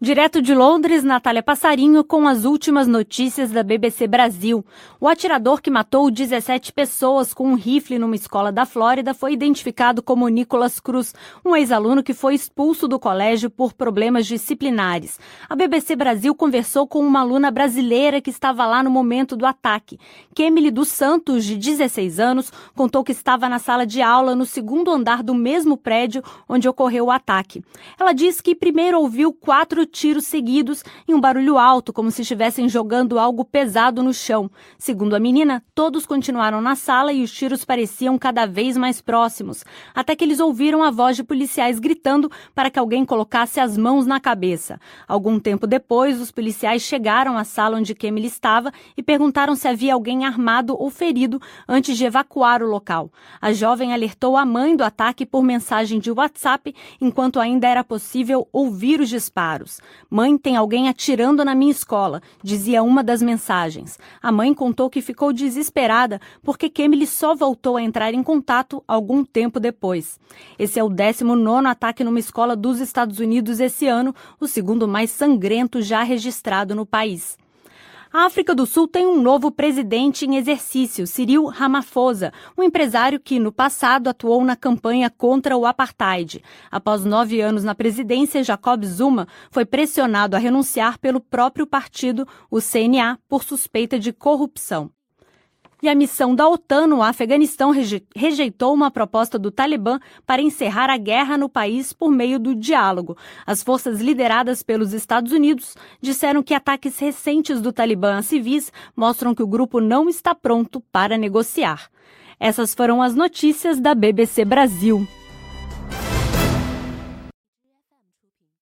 Direto de Londres, Natália Passarinho com as últimas notícias da BBC Brasil. O atirador que matou 17 pessoas com um rifle numa escola da Flórida foi identificado como Nicolas Cruz, um ex-aluno que foi expulso do colégio por problemas disciplinares. A BBC Brasil conversou com uma aluna brasileira que estava lá no momento do ataque. Kemily dos Santos, de 16 anos, contou que estava na sala de aula no segundo andar do mesmo prédio onde ocorreu o ataque. Ela diz que primeiro ouviu quatro tiros seguidos e um barulho alto, como se estivessem jogando algo pesado no chão. Segundo a menina, todos continuaram na sala e os tiros pareciam cada vez mais próximos, até que eles ouviram a voz de policiais gritando para que alguém colocasse as mãos na cabeça. Algum tempo depois, os policiais chegaram à sala onde Kemily estava e perguntaram se havia alguém armado ou ferido antes de evacuar o local. A jovem alertou a mãe do ataque por mensagem de WhatsApp enquanto ainda era possível ouvir os disparos. Mãe, tem alguém atirando na minha escola, dizia uma das mensagens. A mãe contou que ficou desesperada porque Kemily só voltou a entrar em contato algum tempo depois. Esse é o 19 ataque numa escola dos Estados Unidos esse ano, o segundo mais sangrento já registrado no país. A África do Sul tem um novo presidente em exercício, Cyril Ramaphosa, um empresário que no passado atuou na campanha contra o apartheid. Após nove anos na presidência, Jacob Zuma foi pressionado a renunciar pelo próprio partido, o CNA, por suspeita de corrupção. E a missão da OTAN no Afeganistão rejeitou uma proposta do Talibã para encerrar a guerra no país por meio do diálogo. As forças lideradas pelos Estados Unidos disseram que ataques recentes do Talibã a civis mostram que o grupo não está pronto para negociar. Essas foram as notícias da BBC Brasil.